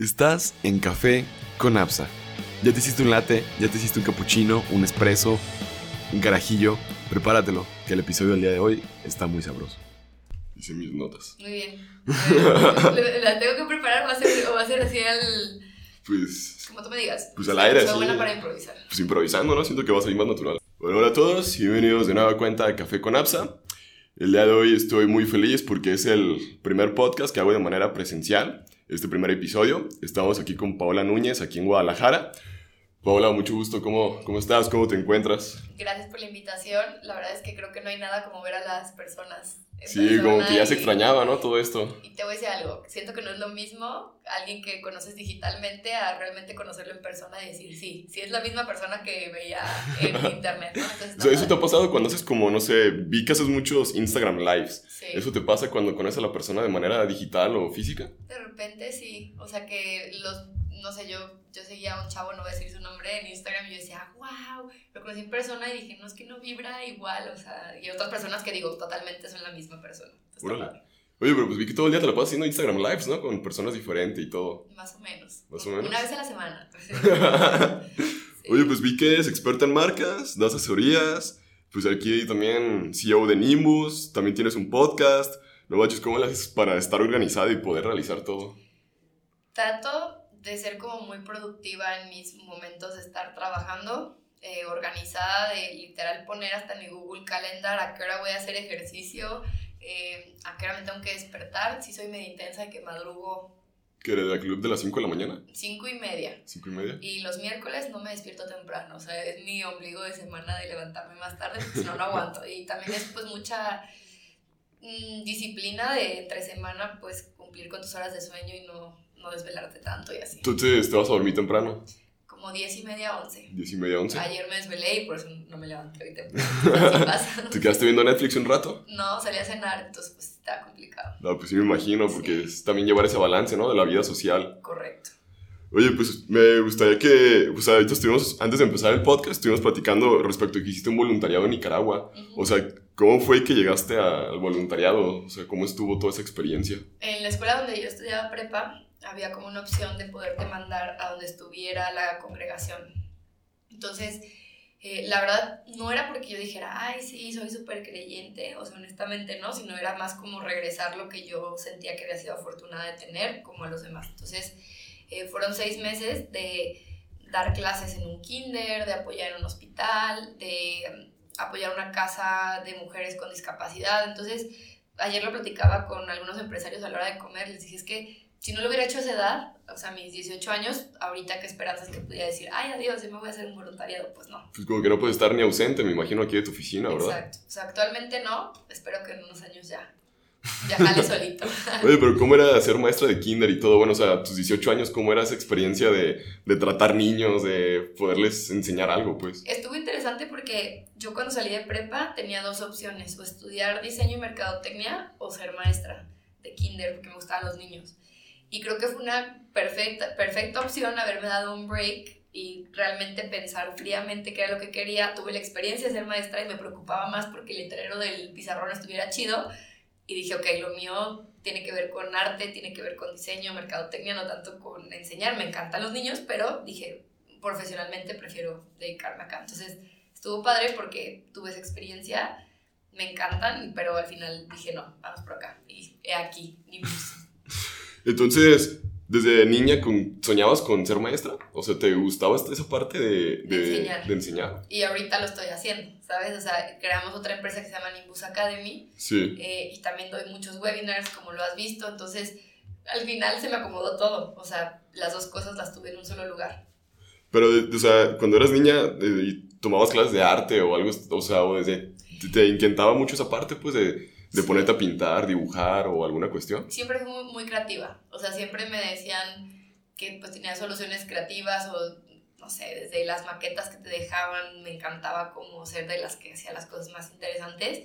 Estás en Café con Apsa. Ya te hiciste un latte, ya te hiciste un cappuccino, un espresso, un carajillo. Prepáratelo, que el episodio del día de hoy está muy sabroso. Hice mis notas. Muy bien. La tengo que preparar, va a ser, o va a ser así al. Pues. Como tú me digas. Pues al aire, así. buena para improvisar. Pues improvisando, ¿no? Siento que va a salir más natural. Bueno, hola a todos y bienvenidos de nueva cuenta a Café con Apsa. El día de hoy estoy muy feliz porque es el primer podcast que hago de manera presencial. Este primer episodio. Estamos aquí con Paola Núñez, aquí en Guadalajara. Paola, mucho gusto. ¿Cómo, cómo estás? ¿Cómo te encuentras? Gracias por la invitación. La verdad es que creo que no hay nada como ver a las personas. Sí, como que ya se extrañaba, ¿no? Todo esto. Y te voy a decir algo, siento que no es lo mismo alguien que conoces digitalmente a realmente conocerlo en persona y decir, sí, sí es la misma persona que veía en internet, ¿no? Entonces, O sea, ¿Eso te ha pasado cuando haces como, no sé, vi que haces muchos Instagram Lives? Sí. ¿Eso te pasa cuando conoces a la persona de manera digital o física? De repente sí, o sea que los, no sé, yo, yo seguía a un chavo, no voy a decir su nombre, en Instagram y yo decía, wow, lo conocí en persona y dije, no, es que no vibra igual, o sea, y otras personas que digo, totalmente son la misma persona. Oye, pero pues vi que todo el día te la pasas haciendo Instagram Lives, ¿no? Con personas diferentes y todo. Más o menos. Más o menos. Una vez a la semana. Sí. Oye, pues vi que eres experta en marcas, das asesorías, pues aquí también CEO de Nimbus, también tienes un podcast. No manches, ¿cómo le haces para estar organizada y poder realizar todo? Trato de ser como muy productiva en mis momentos de estar trabajando, eh, organizada, de literal poner hasta mi Google Calendar a qué hora voy a hacer ejercicio, eh, a qué hora me tengo que despertar. Si soy medio intensa de que madrugo ¿Que eres del club de las 5 de la mañana? cinco y media. ¿5 y media? Y los miércoles no me despierto temprano, o sea, es mi ombligo de semana de levantarme más tarde, si no, no aguanto. Y también es pues mucha mm, disciplina de entre semana, pues cumplir con tus horas de sueño y no, no desvelarte tanto y así. Entonces te vas a dormir temprano, Como 10 y media, 11. 10 y media, 11. Ayer me desvelé y por eso no me levanté hoy temprano. Pasa. ¿Te quedaste viendo Netflix un rato? No, salí a cenar, entonces pues está complicado. No, pues sí me imagino, porque Sí. es también llevar ese balance, ¿no? De la vida social. Correcto. Oye, pues me gustaría que, pues ahorita estuvimos, antes de empezar el podcast, estuvimos platicando respecto a que hiciste un voluntariado en Nicaragua. O sea, ¿cómo fue que llegaste al voluntariado? O sea, ¿cómo estuvo toda esa experiencia? En la escuela donde yo estudiaba prepa, había como una opción de poderte mandar a donde estuviera la congregación. Entonces, eh, la verdad, no era porque yo dijera, ay, sí, soy súper creyente, o sea, honestamente no, sino era más como regresar lo que yo sentía que había sido afortunada de tener, como a los demás. Entonces, eh, fueron seis meses de dar clases en un kinder, de apoyar en un hospital, de mm, apoyar una casa de mujeres con discapacidad. Entonces, ayer lo platicaba con algunos empresarios a la hora de comer, les dije, es que si no lo hubiera hecho a esa edad, o sea, mis 18 años, ahorita qué esperanzas que pudiera decir, ay, adiós, yo me voy a hacer un voluntariado, pues no. Pues como que no puedes estar ni ausente, me imagino, aquí de tu oficina, ¿verdad? Exacto. O sea, actualmente no, espero que en unos años ya, ya jale solito. Oye, pero ¿cómo era ser maestra de kinder y todo? Bueno, o sea, a tus 18 años, ¿cómo era esa experiencia de, de tratar niños, de poderles enseñar algo, pues? Estuvo interesante porque yo cuando salí de prepa tenía dos opciones, o estudiar diseño y mercadotecnia o ser maestra de kinder, porque me gustaban los niños. Y creo que fue una perfecta, perfecta opción haberme dado un break y realmente pensar fríamente qué era lo que quería. Tuve la experiencia de ser maestra y me preocupaba más porque el letrero del pizarrón estuviera chido. Y dije, ok, lo mío tiene que ver con arte, tiene que ver con diseño, mercadotecnia, no tanto con enseñar. Me encantan los niños, pero dije, profesionalmente prefiero dedicarme acá. Entonces, estuvo padre porque tuve esa experiencia, me encantan, pero al final dije, no, vamos por acá. Y he aquí, ni. Entonces, desde niña con- soñabas con ser maestra? O sea, ¿te gustaba esa parte de, De enseñar. de enseñar? Y ahorita lo estoy haciendo, ¿sabes? O sea, creamos otra empresa que se llama Nimbus Academy Sí. eh, y también doy muchos webinars, como lo has visto. Entonces, al final se me acomodó todo. O sea, las dos cosas las tuve en un solo lugar. Pero, o sea, cuando eras niña eh, y tomabas clases de arte o algo, o sea, o desde, te, te inquietaba mucho esa parte, pues, de, de Sí. ponerte a pintar, dibujar o alguna cuestión. siempre fui muy, muy creativa. O sea, siempre me decían que pues tenía soluciones creativas o, no sé, desde las maquetas que te dejaban, me encantaba como ser de las que hacía las cosas más interesantes.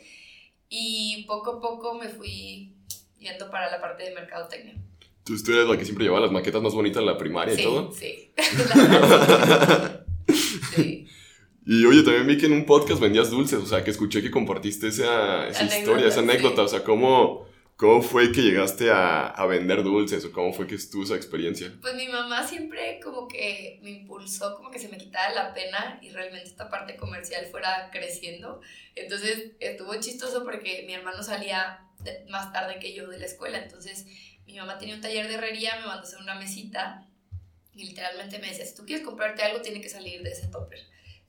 Y poco a poco me fui yendo para la parte de mercadotecnia. Entonces, tú eres la que siempre llevaba las maquetas más bonitas en la primaria y Sí, todo. sí. Sí. Y oye, también vi que en un podcast vendías dulces, o sea, que escuché que compartiste esa, esa Anécdota, historia, esa sí. anécdota, o sea, cómo, ¿Cómo fue que llegaste a, a, vender dulces o cómo fue que estuvo esa experiencia? Pues mi mamá siempre como que me impulsó, como que se me quitara la pena y realmente esta parte comercial fuera creciendo. Entonces estuvo chistoso porque mi hermano salía más tarde que yo de la escuela, entonces mi mamá tenía un taller de herrería, me mandó a hacer una mesita y literalmente me decía, si tú quieres comprarte algo, tiene que salir de ese topper.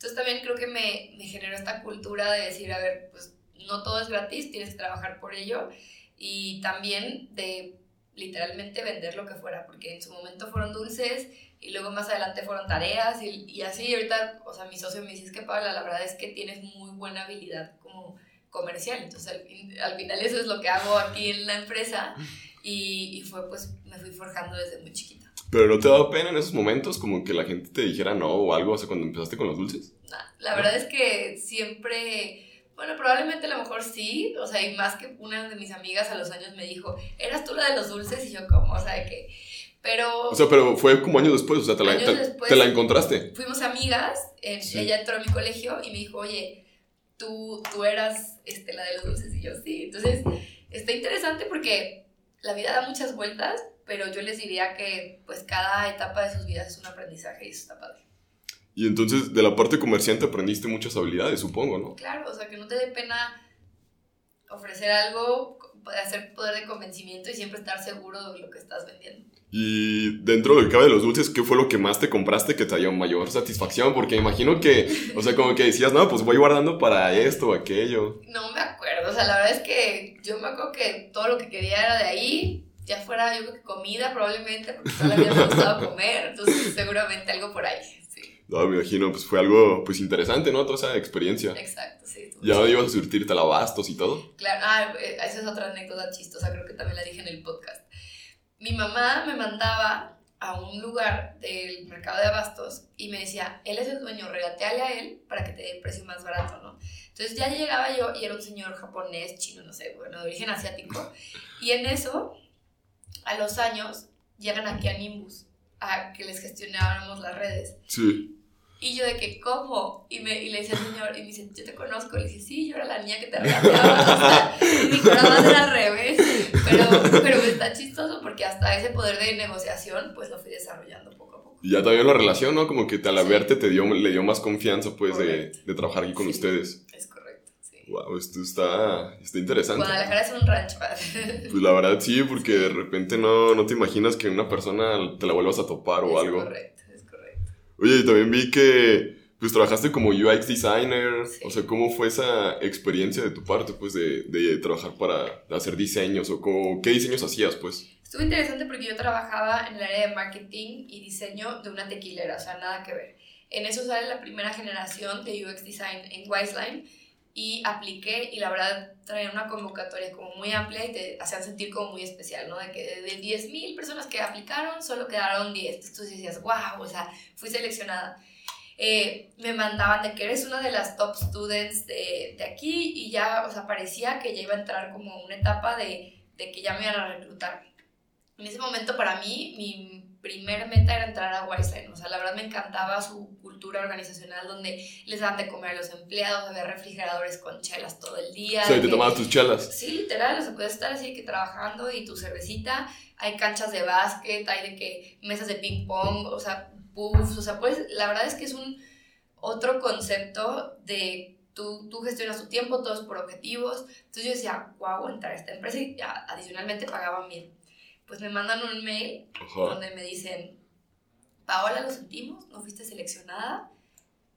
Entonces también creo que me, me generó esta cultura de decir, a ver, pues no todo es gratis, tienes que trabajar por ello. Y también de literalmente vender lo que fuera, porque en su momento fueron dulces y luego más adelante fueron tareas y, así, y ahorita, o sea, mi socio me dice, es que Paula, la verdad es que tienes muy buena habilidad como comercial, entonces al, al final eso es lo que hago aquí en la empresa. Y, y, fue pues, me fui forjando desde muy chiquita. ¿Pero no te daba pena en esos momentos como que la gente te dijera no o algo, o sea, cuando empezaste con los dulces? la verdad es que siempre bueno, probablemente a lo mejor sí, o sea, y más que una de mis amigas a los años me dijo, ¿eras tú la de los dulces? Y yo como, o sea, que... Pero... O sea, pero fue como años después, o sea, te, la, te, la, encontraste. Fuimos amigas, ella entró a mi colegio y me dijo, oye, tú, tú eras este, la de los dulces y yo sí. Entonces, está interesante porque la vida da muchas vueltas, pero yo les diría que pues cada etapa de sus vidas es un aprendizaje y eso está padre. Y entonces de la parte comerciante aprendiste muchas habilidades, supongo, ¿no? Claro, o sea, que no te dé pena ofrecer algo, hacer poder de convencimiento y siempre estar seguro de lo que estás vendiendo. Y dentro del cabe de los dulces, ¿qué fue lo que más te compraste que te dio mayor satisfacción? Porque imagino que, o sea, como que decías, no, pues voy guardando para esto o aquello. No me acuerdo, o sea, la verdad es que yo me acuerdo que todo lo que quería era de ahí, ya fuera yo creo que comida probablemente, porque vida me gustaba comer, entonces seguramente algo por ahí. No, me imagino, pues fue algo pues interesante, ¿no? Toda esa experiencia. Exacto, sí. ¿Ya ibas a surtirte al abastos y todo? Claro, ah, eh, esa es otra anécdota chistosa, creo que también la dije en el podcast. Mi mamá me mandaba a un lugar del mercado de abastos y me decía, él es el dueño, regateale a él para que te dé el precio más barato, ¿no? Entonces ya llegaba yo y era un señor japonés, chino, no sé, bueno, de origen asiático. Y en eso, a los años, llegan aquí a Nimbus a que les gestionábamos las redes. Sí. Y yo de que, ¿cómo? Y, me, y le decía al señor, y me dice, yo te conozco. Le dije, sí, yo era la niña que te regateaba. y mi corazón era al revés. Pero, pero está chistoso porque hasta ese poder de negociación, pues lo fui desarrollando poco a poco. Y ya también la relación, ¿no? Como que al verte te dio, le dio más confianza, pues, de, de, trabajar aquí con ustedes. Es sí. Wow, esto está, está interesante. Guadalajara es un rancho, Pues la verdad sí, porque de repente no, no te imaginas que una persona te la vuelvas a topar o algo. Es correcto. Oye, y también vi que pues trabajaste como UX designer, o sea, ¿cómo fue esa experiencia de tu parte, pues, de, de trabajar para hacer diseños o cómo, qué diseños hacías, pues? Estuvo interesante porque yo trabajaba en el área de marketing y diseño de una tequilera, o sea, nada que ver. En eso sale la primera generación de UX design en Wiseline y apliqué y la verdad traía una convocatoria como muy amplia y te hacían sentir como muy especial, ¿no? De que de 10.000 personas que aplicaron, solo quedaron 10. Entonces decías, wow, o sea, fui seleccionada. Eh, me mandaban de que eres una de las top students de, de, aquí y ya, o sea, parecía que ya iba a entrar como una etapa de, de que ya me iban a reclutar. En ese momento para mí, mi primer meta era entrar a Wiseline. O sea, la verdad me encantaba su cultura organizacional donde les daban de comer a los empleados, había refrigeradores con chelas todo el día. O sea, te tomabas tus chelas. Sí, literal, o sea, puedes estar así que trabajando y tu cervecita, hay canchas de básquet, hay de que mesas de ping pong, o sea, puffs, o sea, pues la verdad es que es un otro concepto de Tú, tú, gestionas tu tiempo, todo es por objetivos. Entonces yo decía, wow, entrar a esta empresa y adicionalmente pagaban bien pues me mandan un mail donde me dicen, Paola, lo sentimos, no fuiste seleccionada.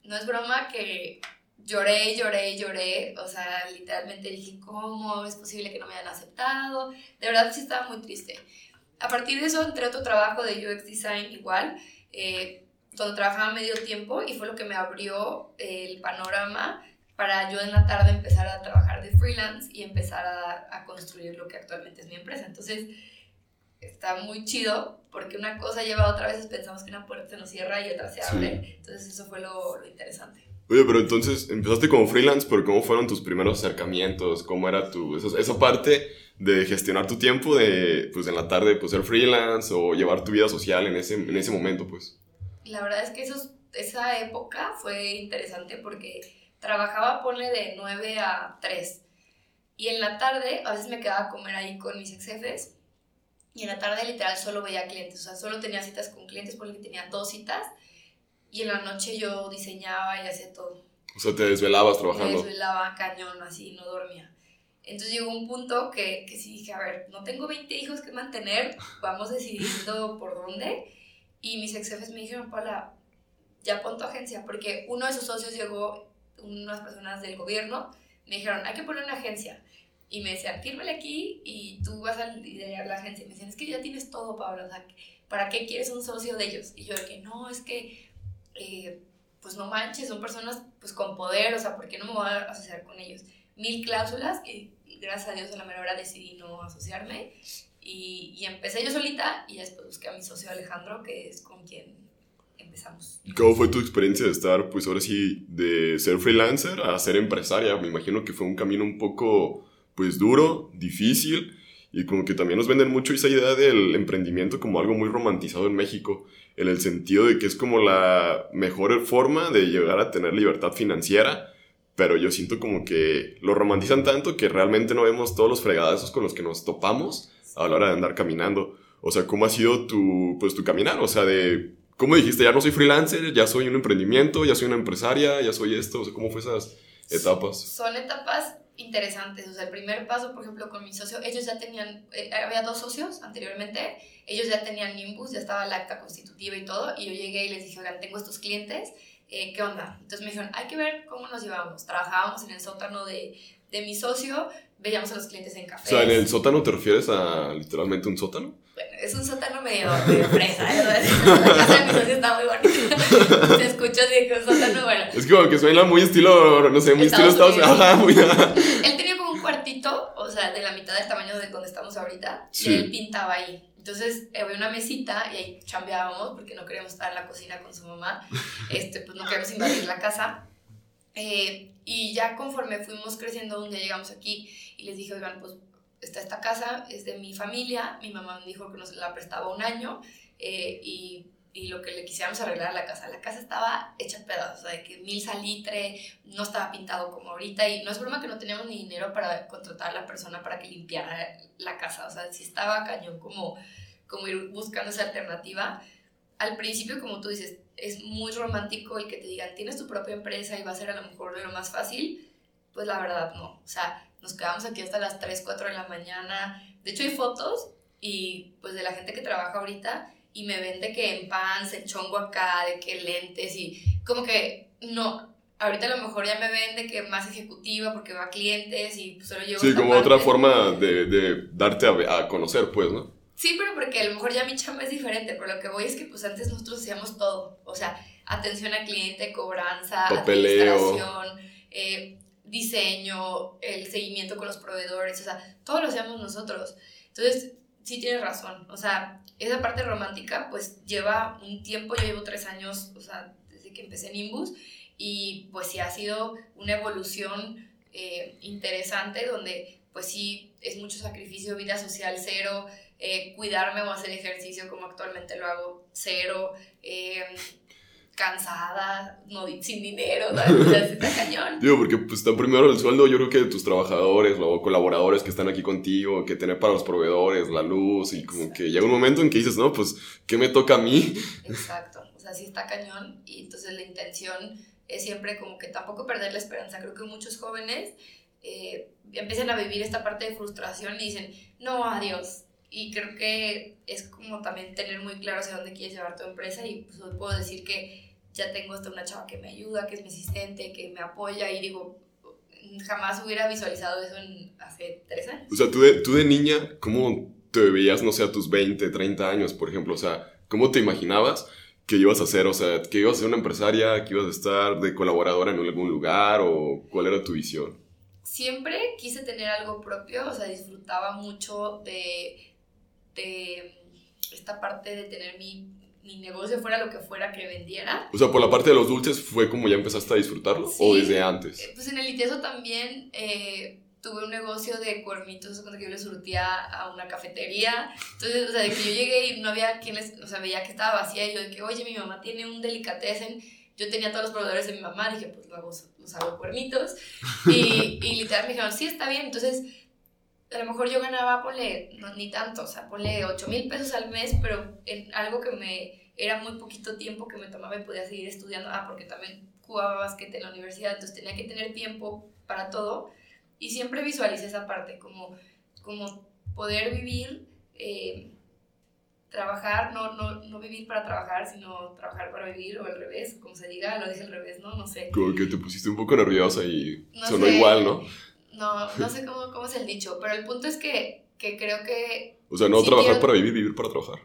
No es broma que lloré, lloré, lloré. O sea, literalmente dije, ¿cómo es posible que no me hayan aceptado? De verdad sí estaba muy triste. A partir de eso entré a otro trabajo de UX Design igual, eh, donde trabajaba medio tiempo y fue lo que me abrió el panorama para yo en la tarde empezar a trabajar de freelance y empezar a, a construir lo que actualmente es mi empresa. Entonces, está muy chido porque una cosa lleva a otra, vez pensamos que una puerta se nos cierra y otra se abre. Entonces eso fue lo, lo, interesante. Oye, pero entonces empezaste como freelance, pero ¿cómo fueron tus primeros acercamientos? ¿Cómo era tu, esa, esa parte de gestionar tu tiempo, de pues en la tarde pues ser freelance o llevar tu vida social en ese, en ese momento pues? La verdad es que eso, esa época fue interesante porque trabajaba, ponle de 9 a 3 Y en la tarde, a veces me quedaba a comer ahí con mis ex jefes. Y en la tarde, literal, solo veía clientes. O sea, solo tenía citas con clientes porque tenía dos citas. Y en la noche yo diseñaba y hacía todo. O sea, te desvelabas trabajando. Me desvelaba cañón, así, no dormía. Entonces llegó un punto que, que sí dije, a ver, no tengo 20 hijos que mantener, vamos decidiendo por dónde. Y mis ex jefes me dijeron, Paula, ya pon tu agencia, porque uno de sus socios llegó, unas personas del gobierno, me dijeron, hay que poner una agencia. Y me decían, fírmale aquí y tú vas a liderar la agencia. Y me decían, es que ya tienes todo, Pablo, o sea, ¿para qué quieres un socio de ellos? Y yo, que no, es que, eh, pues no manches, son personas pues con poder, o sea, ¿por qué no me voy a asociar con ellos? Mil cláusulas y gracias a Dios a la mejor hora decidí no asociarme. Y, y empecé yo solita y después busqué a mi socio Alejandro, que es con quien empezamos. ¿Cómo fue tu experiencia de estar, pues ahora sí, de ser freelancer a ser empresaria? Me imagino que fue un camino un poco, pues duro, difícil, y como que también nos venden mucho esa idea del emprendimiento como algo muy romantizado en México, en el sentido de que es como la mejor forma de llegar a tener libertad financiera, pero yo siento como que lo romantizan tanto que realmente no vemos todos los fregadazos con los que nos topamos a la hora de andar caminando. O sea, ¿cómo ha sido tu, pues, tu caminar? O sea, de ¿Cómo dijiste? Ya no soy freelancer, ya soy un emprendimiento, ya soy una empresaria, ya soy esto. O sea, ¿cómo fue esas etapas? Son etapas interesantes. O sea, el primer paso, por ejemplo, con mi socio, ellos ya tenían, eh, había dos socios anteriormente, ellos ya tenían Nimbus, ya estaba la acta constitutiva y todo, y yo llegué y les dije, oigan, tengo estos clientes, eh, ¿qué onda? Entonces me dijeron, hay que ver cómo nos llevamos. Trabajábamos en el sótano de, de mi socio, veíamos a los clientes en café. O sea, ¿en el sótano te refieres a literalmente un sótano? Bueno, es un sótano medio de fresa, ¿eh? La casa de mi socio está muy bonita. Se escucha así que un sótano, bueno. Es como que suena muy estilo, no sé, muy estilo Estados Unidos. Ajá, muy... Él tenía como un cuartito, o sea, de la mitad del tamaño de donde estamos ahorita, sí. y él pintaba ahí. Entonces había una mesita y ahí chambeábamos porque no queríamos estar en la cocina con su mamá, este, pues no queríamos invadir la casa. Eh, y ya conforme fuimos creciendo, un día llegamos aquí y les dije, oigan, pues está esta casa, es de mi familia, mi mamá me dijo que nos la prestaba un año eh, y, y, lo que le quisiéramos arreglar a la casa. La casa estaba hecha pedazos, o sea, de que mil salitre, no estaba pintado como ahorita y no es broma que no teníamos ni dinero para contratar a la persona para que limpiara la casa, o sea, si estaba cañón como, como ir buscando esa alternativa. Al principio, como tú dices, es muy romántico el que te digan, tienes tu propia empresa y va a ser a lo mejor lo más fácil, pues la verdad no. O sea, nos quedamos aquí hasta las 3, 4 de la mañana. De hecho, hay fotos y pues de la gente que trabaja ahorita y me vende que en pants, en chongo acá, de que lentes y como que no. Ahorita a lo mejor ya me vende que más ejecutiva porque va a clientes y solo llevo. Sí, como parte. otra forma de, de darte a, a conocer, pues, ¿no? Sí, pero porque a lo mejor ya mi chamba es diferente, pero lo que voy es que pues antes nosotros hacíamos todo, o sea, atención al cliente, cobranza, Papeleo. administración, eh, diseño, el seguimiento con los proveedores, o sea, todo lo hacíamos nosotros. Entonces, sí tienes razón, o sea, esa parte romántica pues lleva un tiempo, yo llevo tres años, o sea, desde que empecé en Imbus, y pues sí ha sido una evolución eh, interesante donde pues sí es mucho sacrificio, vida social cero, eh, cuidarme o hacer ejercicio como actualmente lo hago, cero, eh, cansada, no, sin dinero, o sea, está cañón. Digo, porque pues está primero el sueldo, yo creo que de tus trabajadores o colaboradores que están aquí contigo, que tener para los proveedores, la luz, y como Exacto. que llega un momento en que dices, no, pues, ¿qué me toca a mí? Exacto, o sea, sí está cañón, y entonces la intención es siempre como que tampoco perder la esperanza. Creo que muchos jóvenes eh, empiezan a vivir esta parte de frustración y dicen, no, adiós, y creo que es como también tener muy claro hacia dónde quieres llevar tu empresa y pues hoy puedo decir que ya tengo hasta una chava que me ayuda, que es mi asistente, que me apoya y digo, jamás hubiera visualizado eso en hace tres años. O sea, tú de, tú de niña, ¿cómo te veías, no sé, a tus 20, 30 años, por ejemplo? O sea, ¿cómo te imaginabas que ibas a hacer? O sea, que ibas a ser una empresaria, que ibas a estar de colaboradora en algún lugar o cuál era tu visión? Siempre quise tener algo propio, o sea, disfrutaba mucho de de esta parte de tener mi, mi, negocio fuera lo que fuera que vendiera. O sea, por la parte de los dulces fue como ya empezaste a disfrutarlo sí, o desde antes. Eh, pues en el ITESO también eh, tuve un negocio de cuernitos cuando yo le surtía a una cafetería. Entonces, o sea, de que yo llegué y no había quien les, o sea, veía que estaba vacía y yo de que, oye, mi mamá tiene un delicatessen yo tenía todos los proveedores de mi mamá, dije, pues los los hago cuernitos. Y, y literal me dijeron, sí, está bien. Entonces, a lo mejor yo ganaba, ponle, no, ni tanto, o sea, ponle 8 mil pesos al mes, pero en algo que me era muy poquito tiempo que me tomaba y podía seguir estudiando. Ah, porque también jugaba básquet en la universidad, entonces tenía que tener tiempo para todo. Y siempre visualicé esa parte, como, como poder vivir, eh, trabajar, no, no, no vivir para trabajar, sino trabajar para vivir, o al revés, como se diga, lo dije al revés, ¿no? No sé. Como que te pusiste un poco nerviosa y sonó igual, ¿no? No, no sé cómo, cómo es el dicho, pero el punto es que, que creo que... O sea, no trabajar para vivir, vivir para trabajar.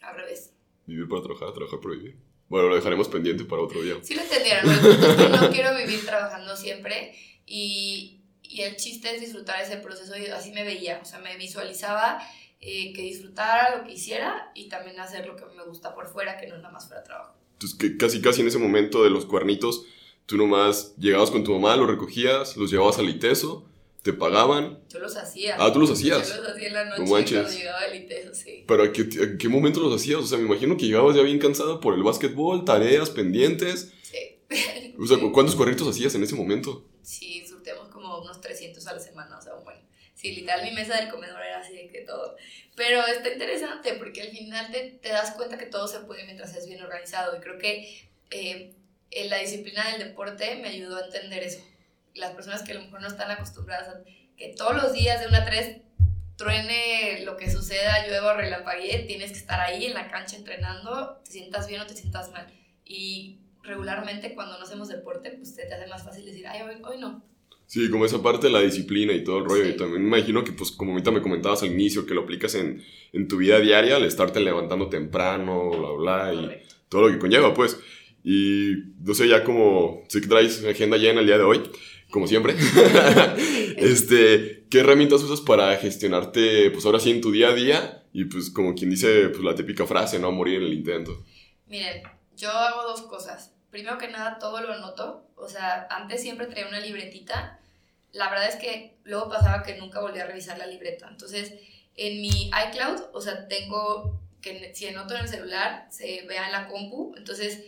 Al revés. Vivir para trabajar, trabajar para vivir. Bueno, lo dejaremos pendiente para otro día. Sí lo entendieron, el punto es que no quiero vivir trabajando siempre y, y el chiste es disfrutar ese proceso y así me veía, o sea, me visualizaba eh, que disfrutara lo que hiciera y también hacer lo que me gusta por fuera, que no nada más fuera trabajo. Entonces, que casi casi en ese momento de los cuernitos, tú nomás llegabas con tu mamá, los recogías, los llevabas al ITESO te pagaban. Yo los hacía. Ah, tú los hacías. Yo los hacía en la noche cuando llegaba el ITESO, sí. Pero ¿a qué, qué, momento los hacías? O sea, me imagino que llegabas ya bien cansada por el básquetbol, tareas, pendientes. Sí. O sea, ¿cuántos cuernitos hacías en ese momento? Sí, surteamos como unos 300 a la semana, o sea, bueno. Sí, literal, mi mesa del comedor era así de que todo. Pero está interesante porque al final te, te das cuenta que todo se puede mientras es bien organizado. Y creo que eh, en la disciplina del deporte me ayudó a entender eso las personas que a lo mejor no están acostumbradas a que todos los días de una a tres truene lo que suceda, llueva, relampaguee, tienes que estar ahí en la cancha entrenando, te sientas bien o te sientas mal. Y regularmente cuando no hacemos deporte, pues te, hace más fácil decir, ay, hoy, hoy no. Sí, como esa parte de la disciplina y todo el rollo. Y también me imagino que, pues, como ahorita me comentabas al inicio, que lo aplicas en, en tu vida diaria, al estarte levantando temprano, bla, bla, y todo lo que conlleva, pues. Y no sé, ya como sé que traes agenda llena el día de hoy, como siempre. este, ¿Qué herramientas usas para gestionarte, pues ahora sí, en tu día a día? Y pues como quien dice, pues la típica frase, ¿no? Morir en el intento. Miren, yo hago dos cosas. Primero que nada, todo lo anoto. O sea, antes siempre traía una libretita. La verdad es que luego pasaba que nunca volví a revisar la libreta. Entonces, en mi iCloud, o sea, tengo que si anoto en el celular, se vea en la compu. Entonces,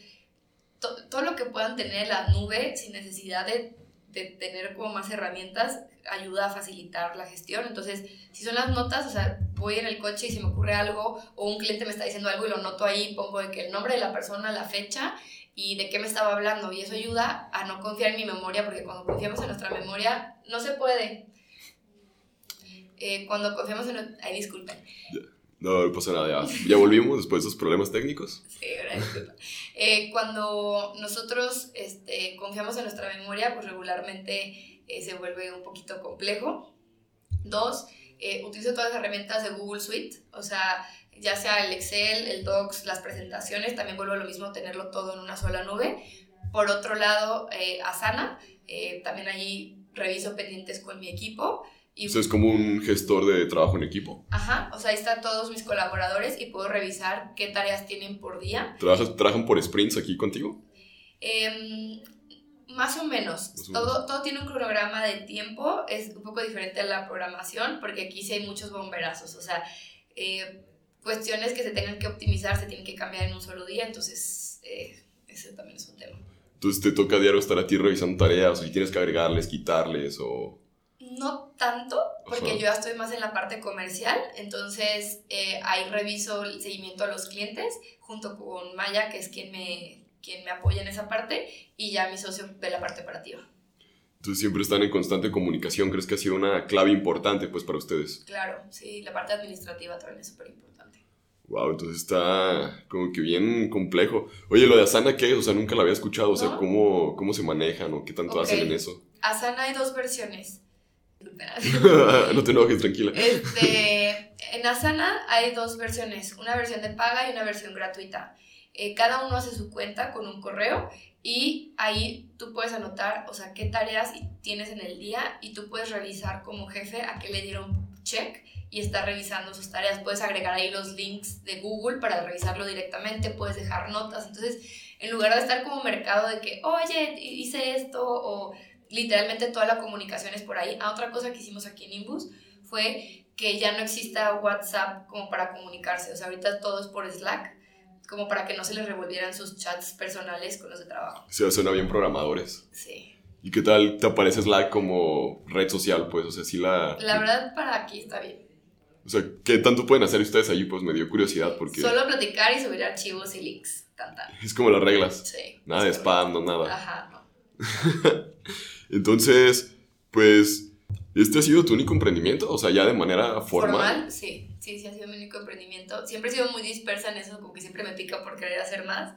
todo lo que puedan tener en la nube sin necesidad de tener como más herramientas ayuda a facilitar la gestión. Entonces, si son las notas, o sea, voy en el coche y si me ocurre algo o un cliente me está diciendo algo y lo noto ahí, pongo de que el nombre de la persona, la fecha y de qué me estaba hablando. Y eso ayuda a no confiar en mi memoria, porque cuando confiamos en nuestra memoria, no se puede. Eh, cuando confiamos en... Ay, disculpen. No, no pasa nada, ya, ya volvimos después de esos problemas técnicos. Sí, gracias. Eh, cuando nosotros este, confiamos en nuestra memoria, pues regularmente eh, se vuelve un poquito complejo. Dos, eh, utilizo todas las herramientas de Google Suite, o sea, ya sea el Excel, el Docs, las presentaciones, también vuelvo a lo mismo tenerlo todo en una sola nube. Por otro lado, Asana, también allí reviso pendientes con mi equipo. Y, Eso es como un gestor de trabajo en equipo. Ajá, o sea, ahí están todos mis colaboradores y puedo revisar qué tareas tienen por día. ¿Trabajas, ¿Trabajan por sprints aquí contigo? Em, más o menos. todo, todo tiene un cronograma de tiempo, es un poco diferente a la programación, porque aquí sí hay muchos bomberazos, o sea, eh, cuestiones que se tengan que optimizar se tienen que cambiar en un solo día, entonces eh, ese también es un tema. Entonces te toca a diario estar a ti revisando tareas, o si tienes que agregarles, quitarles, o no tanto, porque yo ya estoy más en la parte comercial, entonces eh, ahí reviso el seguimiento a los clientes junto con Maya, que es quien me, quien me apoya en esa parte, y ya mi socio de la parte operativa. Entonces siempre están en constante comunicación, ¿crees que ha sido una clave importante pues para ustedes? Claro, sí, la parte administrativa también es súper importante. Wow, entonces está como que bien complejo. Oye, lo de Asana, ¿qué es? O sea, nunca lo había escuchado. O sea, ¿cómo, ¿cómo se manejan o qué tanto hacen en eso? Asana hay dos versiones. no te enojes, tranquila. Este, en Asana hay dos versiones, una versión de paga y una versión gratuita. Eh, cada uno hace su cuenta con un correo y ahí tú puedes anotar, o sea, qué tareas tienes en el día y tú puedes revisar como jefe a qué le dieron check y estar revisando sus tareas. Puedes agregar ahí los links de Google para revisarlo directamente, puedes dejar notas. Entonces, en lugar de estar como mercado de que, oye, hice esto o literalmente toda la comunicación es por ahí. Ah, otra cosa que hicimos aquí en Imbus fue que ya no exista WhatsApp como para comunicarse. O sea, ahorita todo es por Slack. como para que no se les revolvieran sus chats personales con los de trabajo. Sí, suena bien programadores. Sí. ¿Y qué tal te aparece Slack como red social? Pues, o sea, sí la... La verdad, para aquí está bien. O sea, ¿qué tanto pueden hacer ustedes allí? Pues me dio curiosidad porque... Solo platicar y subir archivos y links. Tan, tan. Es como las reglas. Sí. Nada de spam, no nada. Ajá, no. Entonces, pues, ¿este ha sido tu único emprendimiento? O sea, ya de manera formal. Formal, sí. Sí, sí ha sido mi único emprendimiento. Siempre he sido muy dispersa en eso, como que siempre me pica por querer hacer más.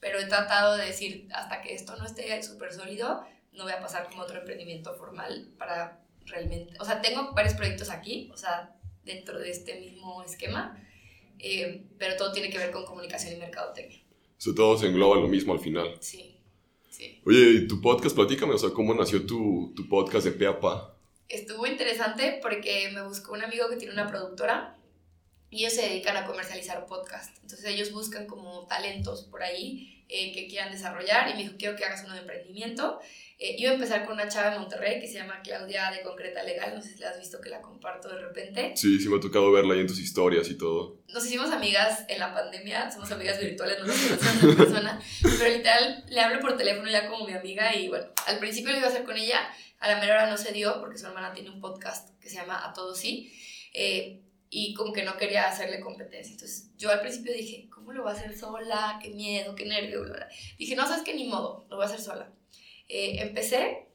Pero he tratado de decir, hasta que esto no esté súper sólido, no voy a pasar como otro emprendimiento formal para realmente... O sea, tengo varios proyectos aquí, o sea, dentro de este mismo esquema, eh, pero todo tiene que ver con comunicación y mercadotecnia. O sea, todo se engloba lo mismo al final. Sí, sí. Oye, ¿y tu podcast? Platícame, o sea, ¿cómo nació tu, tu podcast de pe a pa? Estuvo interesante porque me buscó un amigo que tiene una productora y ellos se dedican a comercializar podcast. Entonces ellos buscan como talentos por ahí eh, que quieran desarrollar y me dijo, quiero que hagas uno de emprendimiento. Eh, iba a empezar con una chava en Monterrey que se llama Claudia de Concreta Legal, no sé si la has visto que la comparto de repente. Sí, sí me ha tocado verla ahí en tus historias y todo. Nos hicimos amigas en la pandemia, somos amigas virtuales, no nos conocemos en persona, pero literal le hablo por teléfono ya como mi amiga y bueno, al principio lo iba a hacer con ella, a la mera hora no se dio porque su hermana tiene un podcast que se llama A Todos Sí. Eh, y como que no quería hacerle competencia. Entonces yo al principio dije, ¿cómo lo voy a hacer sola? Qué miedo, qué nervio. Bla, bla. Dije, no, sabes que ni modo, lo voy a hacer sola. Eh, empecé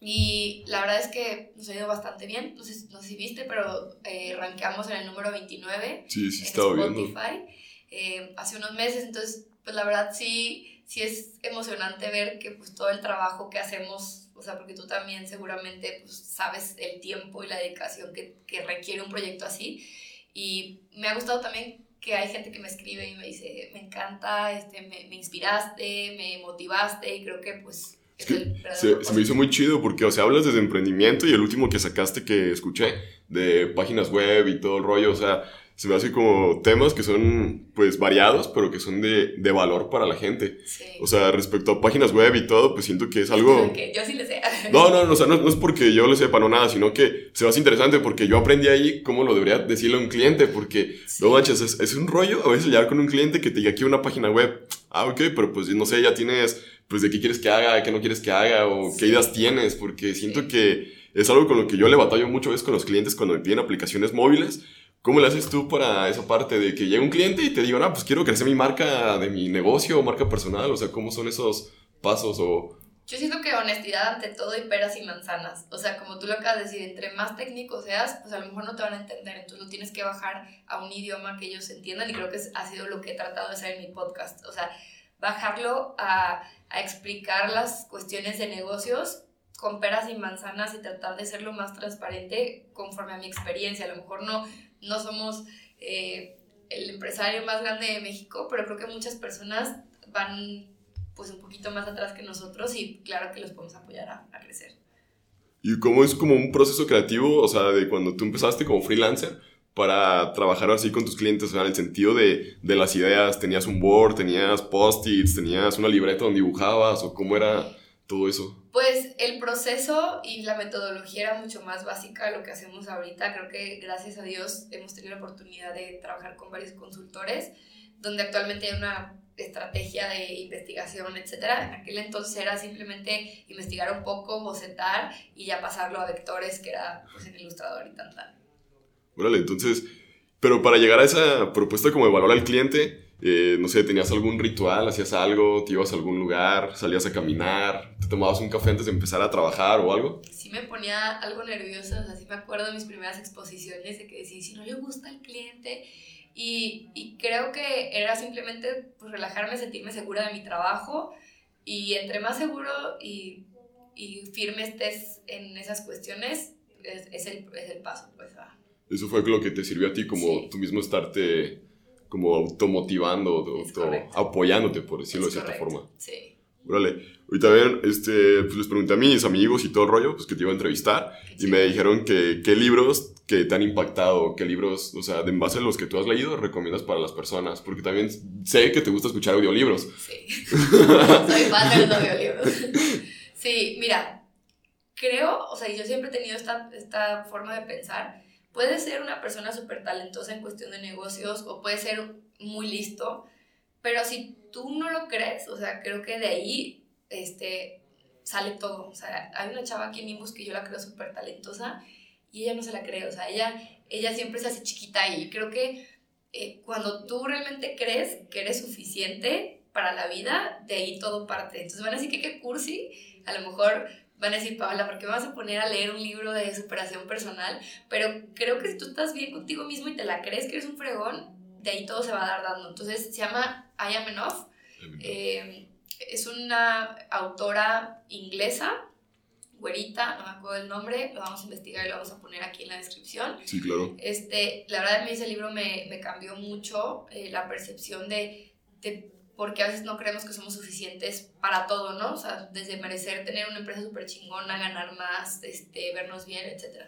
y la verdad es que nos ha ido bastante bien. Entonces, no sé si viste, pero eh, rankeamos en el número 29 Sí, sí, en. Spotify eh, hace unos meses. Entonces, pues la verdad sí, sí es emocionante ver que pues todo el trabajo que hacemos, o sea, porque tú también seguramente pues, sabes el tiempo y la dedicación que, que requiere un proyecto así. Y me ha gustado también que hay gente que me escribe y me dice, me encanta, este, me, me inspiraste, me motivaste y creo que pues... Es que se, se me hizo muy chido porque, o sea, hablas desde emprendimiento y el último que sacaste que escuché de páginas web y todo el rollo, o sea, se me hace como temas que son, pues, variados, pero que son de, de valor para la gente. Sí. O sea, respecto a páginas web y todo, pues siento que es algo... Que yo sí le sé. No, no, no, o sea, no, no es porque yo le sepa no nada, sino que se me hace interesante porque yo aprendí ahí cómo lo debería decirle a un cliente, porque, Sí. no manches, es, es un rollo a veces llegar con un cliente que te diga aquí una página web. Ah, ok, pero pues no sé, ya tienes, pues de qué quieres que haga, qué no quieres que haga, o qué Sí. ideas tienes, porque siento que es algo con lo que yo le batallo mucho veces con los clientes cuando me piden aplicaciones móviles. ¿Cómo le haces tú para esa parte de que llega un cliente y te diga, no, pues quiero crecer mi marca de mi negocio o marca personal? O sea, ¿cómo son esos pasos o... Yo siento que honestidad ante todo y peras y manzanas. O sea, como tú lo acabas de decir, entre más técnico seas, pues a lo mejor no te van a entender. Entonces lo tienes que bajar a un idioma que ellos entiendan y creo que ha sido lo que he tratado de hacer en mi podcast. O sea, bajarlo a, a explicar las cuestiones de negocios con peras y manzanas y tratar de ser lo más transparente conforme a mi experiencia. A lo mejor no, no somos eh, el empresario más grande de México, pero creo que muchas personas van pues un poquito más atrás que nosotros y claro que los podemos apoyar a, crecer. ¿Y cómo es como un proceso creativo, o sea, de cuando tú empezaste como freelancer para trabajar así con tus clientes, o sea, en el sentido de, de las ideas, tenías un board, tenías post-its, tenías una libreta donde dibujabas, o cómo era todo eso? Pues el proceso y la metodología era mucho más básica de lo que hacemos ahorita. Creo que gracias a Dios hemos tenido la oportunidad de trabajar con varios consultores, donde actualmente hay una estrategia de investigación, etcétera. En aquel entonces era simplemente investigar un poco, bocetar y ya pasarlo a vectores, que era pues en ilustrador y tan tan. Órale, entonces, pero para llegar a esa propuesta como de valor al cliente, eh, no sé, ¿tenías algún ritual? ¿Hacías algo? ¿Te ibas a algún lugar? ¿Salías a caminar? ¿Te tomabas un café antes de empezar a trabajar o algo? sí me ponía algo nerviosa, o sea, sí me acuerdo de mis primeras exposiciones de que decía, si no le gusta al cliente, y, y creo que era simplemente pues, relajarme, sentirme segura de mi trabajo, y entre más seguro y, y firme estés en esas cuestiones, es, es, el, es el paso, pues, a- Eso fue lo que te sirvió a ti, como Sí. tú mismo estarte como automotivando, auto, apoyándote, por decirlo es de cierta forma. Sí. Órale, ahorita ven, este, pues les pregunté a mis amigos y todo el rollo, pues que te iba a entrevistar, qué y me dijeron que qué libros que te han impactado, qué libros, o sea, de en base a los que tú has leído, recomiendas para las personas, porque también sé que te gusta escuchar audiolibros. Sí. Soy fan de los audiolibros. Sí, mira, creo, o sea, yo siempre he tenido esta, esta forma de pensar. Puedes ser una persona súper talentosa en cuestión de negocios o puedes ser muy listo, pero si tú no lo crees, o sea, creo que de ahí este, sale todo. O sea, hay una chava aquí en Nimbus que yo la creo súper talentosa y ella no se la cree, o sea, ella, ella siempre se hace chiquita y creo que eh, cuando tú realmente crees que eres suficiente para la vida, de ahí todo parte. Entonces van a decir que qué cursi, a lo mejor van a decir, Paola, ¿por qué me vas a poner a leer un libro de superación personal? Pero creo que si tú estás bien contigo mismo y te la crees que eres un fregón, de ahí todo se va a dar dando. Entonces se llama I Am Enough. Eh, es una autora inglesa, güerita, no me acuerdo el nombre, lo vamos a investigar y lo vamos a poner aquí en la descripción. Sí, claro. Este, la verdad, a mí ese libro me, me cambió mucho eh, la percepción de, de porque a veces no creemos que somos suficientes para todo, ¿no? O sea, desde merecer tener una empresa súper chingona, ganar más, este, vernos bien, etc.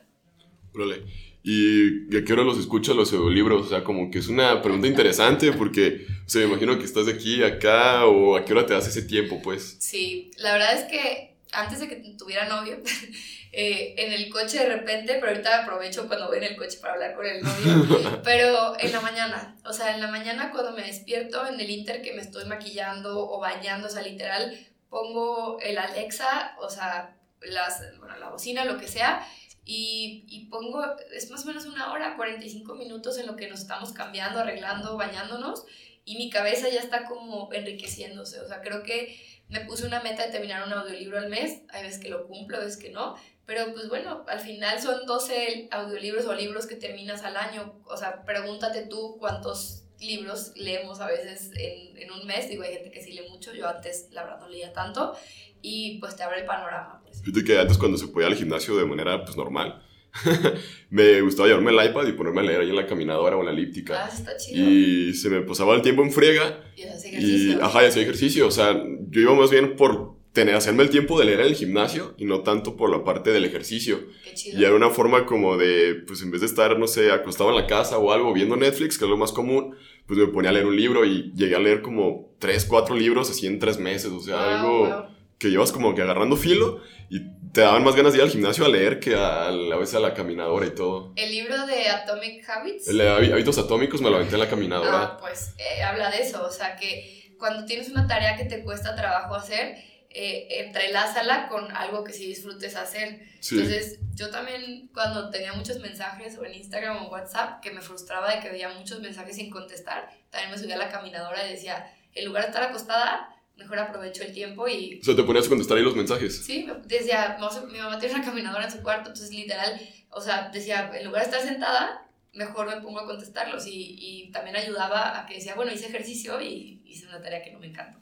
Órale. ¿Y a qué hora los escuchas los audiolibros? O sea, como que es una pregunta interesante porque, o sea, me imagino que estás de aquí acá o a qué hora te das ese tiempo, pues. Sí, la verdad es que antes de que tuviera novio, eh, en el coche de repente, pero ahorita aprovecho cuando voy en el coche para hablar con el novio, pero en la mañana, o sea, en la mañana cuando me despierto, en el inter que me estoy maquillando o bañando, o sea, literal, pongo el Alexa, o sea, las, bueno, la bocina, lo que sea, y, y, pongo, es más o menos una hora, 45 minutos en lo que nos estamos cambiando, arreglando, bañándonos, y mi cabeza ya está como enriqueciéndose, o sea, creo que me puse una meta de terminar un audiolibro al mes, hay veces que lo cumplo, hay veces que no, pero pues bueno, al final son 12 audiolibros o libros que terminas al año, o sea, pregúntate tú cuántos libros leemos a veces en, en un mes, digo, hay gente que sí lee mucho, yo antes la verdad no leía tanto, y pues te abre el panorama. Pues. Fíjate que antes cuando se podía al gimnasio de manera pues normal, me gustaba llevarme el iPad y ponerme a leer ahí en la caminadora o en la elíptica. Ah, está chido. Y se me pasaba el tiempo en friega. Y hacía ejercicio. Y, ajá, y hacía ejercicio. O sea, yo iba más bien por tener, hacerme el tiempo de leer en el gimnasio y no tanto por la parte del ejercicio. Qué chido. Y era una forma como de, pues en vez de estar, no sé, acostado en la casa o algo viendo Netflix, que es lo más común, pues me ponía a leer un libro y llegué a leer como tres, cuatro libros así en tres meses. O sea, Wow, algo wow. que llevas como que agarrando filo y te daban más ganas de ir al gimnasio a leer que a, a veces a la caminadora y todo. El libro de Atomic Habits. El de há- hábitos atómicos me lo aventé en la caminadora. Ah, pues eh, habla de eso, o sea que cuando tienes una tarea que te cuesta trabajo hacer, eh, entrelázala con algo que sí disfrutes hacer. Sí. Entonces, yo también cuando tenía muchos mensajes o en Instagram o WhatsApp, que me frustraba de que veía muchos mensajes sin contestar, también me subía a la caminadora y decía, en lugar de estar acostada, mejor aprovecho el tiempo y... O sea, te ponías a contestar ahí los mensajes. Sí, decía, mi mamá tiene una caminadora en su cuarto, entonces literal, o sea, decía, en lugar de estar sentada, mejor me pongo a contestarlos y, y también ayudaba a que decía, bueno, hice ejercicio y hice una tarea que no me encanta.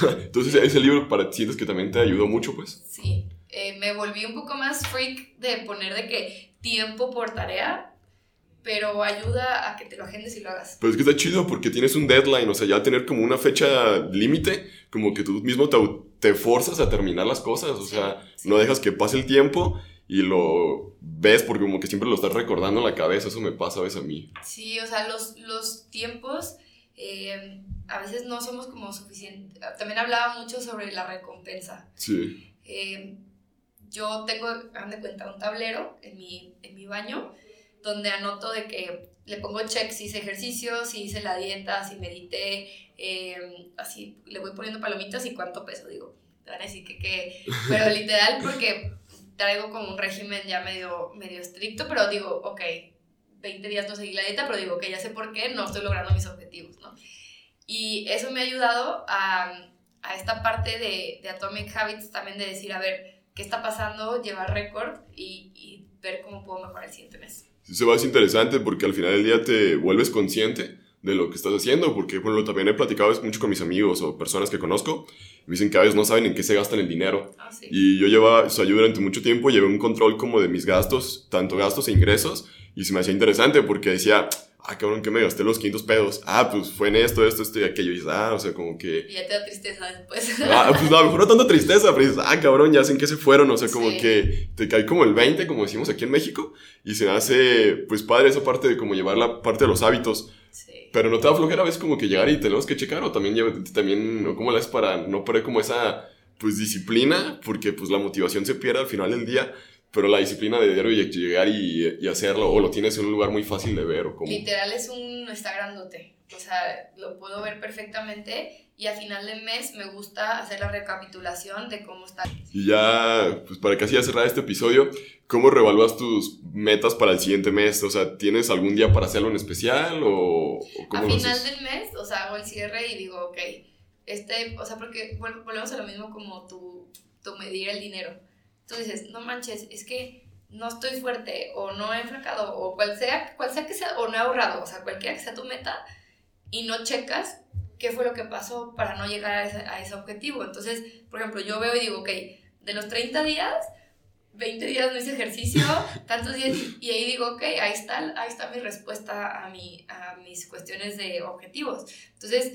Entonces, ese libro para ti sientes que también te ayudó mucho, pues. Sí, eh, me volví un poco más freak de poner de que tiempo por tarea, pero ayuda a que te lo agendes y lo hagas. Pero es que está chido porque tienes un deadline, o sea, ya tener como una fecha límite, como que tú mismo te, te forzas a terminar las cosas, o sea, sí. no dejas que pase el tiempo y lo ves porque como que siempre lo estás recordando en la cabeza, eso me pasa a veces a mí. Sí, o sea, los, los tiempos eh, a veces no somos como suficientes. También hablaba mucho sobre la recompensa. Sí. Eh, yo tengo, hagan de cuenta, un tablero en mi, en mi baño donde anoto de que le pongo check si hice ejercicio, si hice la dieta, si medité, eh, así le voy poniendo palomitas y cuánto peso, digo. Te van a decir que, que pero literal porque traigo como un régimen ya medio, medio estricto, pero digo, ok, 20 días no seguí la dieta, pero digo que ya sé por qué no estoy logrando mis objetivos, ¿no? Y eso me ha ayudado a, a esta parte de, de Atomic Habits también de decir, a ver, ¿qué está pasando? Llevar récord y, y ver cómo puedo mejorar el siguiente mes. Sí, se va, es interesante porque al final del día te vuelves consciente de lo que estás haciendo, porque por ejemplo también he platicado mucho con mis amigos o personas que conozco, me dicen que a veces no saben en qué se gastan el dinero. Ah, sí. Y yo llevaba, o sea, yo durante mucho tiempo llevé un control como de mis gastos, tanto gastos e ingresos, y se me hacía interesante porque decía, ah, cabrón, que me gasté los 500 pedos. Ah, pues fue en esto, esto, esto y aquello. Y dices, ah, o sea, como que... Y ya te da tristeza después. Ah, pues no, a lo mejor no tanta tristeza, pero dices, ah, cabrón, ya sé en qué se fueron. O sea, como Sí. que te cae como el 20, como decimos aquí en México, y se me hace, pues padre esa parte de como llevar la parte de los hábitos. sí. Pero no te da flojera a veces como que llegar y tenemos que checar, o también, también o cómo le haces para no perder como esa, pues, disciplina, porque pues la motivación se pierde al final del día, pero la disciplina de diario y llegar y, y hacerlo, o lo tienes en un lugar muy fácil de ver, o como... Literal es un, está grandote. o sea, lo puedo ver perfectamente y a final de mes me gusta hacer la recapitulación de cómo está. Y ya, pues para casi ya cerrar este episodio, ¿cómo revalúas tus metas para el siguiente mes? O sea, ¿tienes algún día para hacerlo en especial o, o cómo a lo final haces? del mes, o sea, hago el cierre y digo, ok, este, o sea, porque vol- volvemos a lo mismo como tu, tu medir el dinero. Tú dices, no manches, es que no estoy fuerte o no he enflacado o cual sea, cual sea que sea, o no he ahorrado, o sea, cualquiera que sea tu meta y no checas qué fue lo que pasó para no llegar a ese, a ese objetivo. Entonces, por ejemplo, yo veo y digo, ok, de los 30 días, 20 días no hice ejercicio, tantos días, y ahí digo, ok, ahí está, ahí está mi respuesta a, mi, a mis cuestiones de objetivos. Entonces,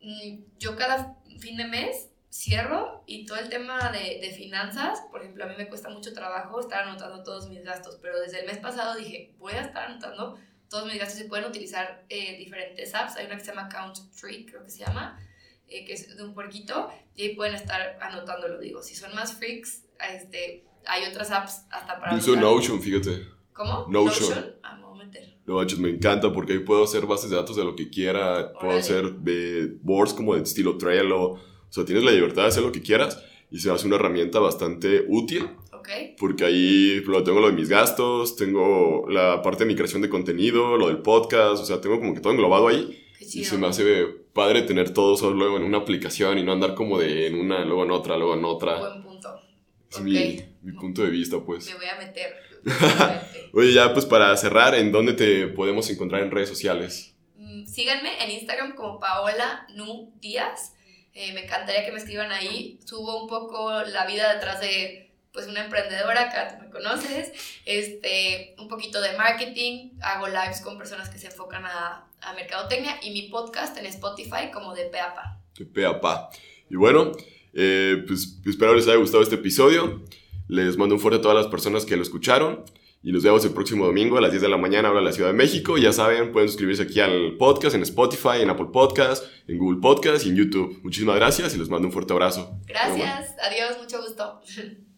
mm, yo cada fin de mes cierro y todo el tema de, de finanzas, por ejemplo, a mí me cuesta mucho trabajo estar anotando todos mis gastos, pero desde el mes pasado dije, voy a estar anotando todos mis gastos y pueden utilizar eh, diferentes apps. Hay una que se llama Count Tree, creo que se llama, eh, que es de un puerquito, y ahí pueden estar anotándolo, digo. Si son más freaks, este, hay otras apps hasta para... Yo uso. Notion, fíjate. ¿Cómo? Notion. Ah, me voy a meter. No me encanta porque ahí puedo hacer bases de datos de lo que quiera, puedo Órale. hacer de boards como de estilo Trello, sea, tienes la libertad de hacer lo que quieras y se hace una herramienta bastante útil ¿Ok? porque ahí lo tengo lo de mis gastos, tengo la parte de mi creación de contenido, lo del podcast, o sea, tengo como que todo englobado ahí y se me hace padre tener todo solo luego en una aplicación y no andar como de en una, luego en otra, luego en otra. Buen punto. Es mi, mi punto de vista, pues. Me voy a meter. Oye, ya pues para cerrar, ¿en dónde te podemos encontrar en redes sociales? Mm, Síganme en Instagram como Paola Nu Díaz. Eh, me encantaría que me escriban ahí. Subo un poco la vida detrás de pues una emprendedora, acá tú me conoces, este, un poquito de marketing, hago lives con personas que se enfocan a, a mercadotecnia y mi podcast en Spotify como de Peapa. De pe a pa. Y bueno, eh, pues espero les haya gustado este episodio. Les mando un fuerte a todas las personas que lo escucharon. Y nos vemos el próximo domingo a las 10 de la mañana, hora de la Ciudad de México. Ya saben, pueden suscribirse aquí al podcast en Spotify, en Apple Podcast, en Google Podcast y en YouTube. Muchísimas gracias y les mando un fuerte abrazo. Gracias, adiós, mucho gusto.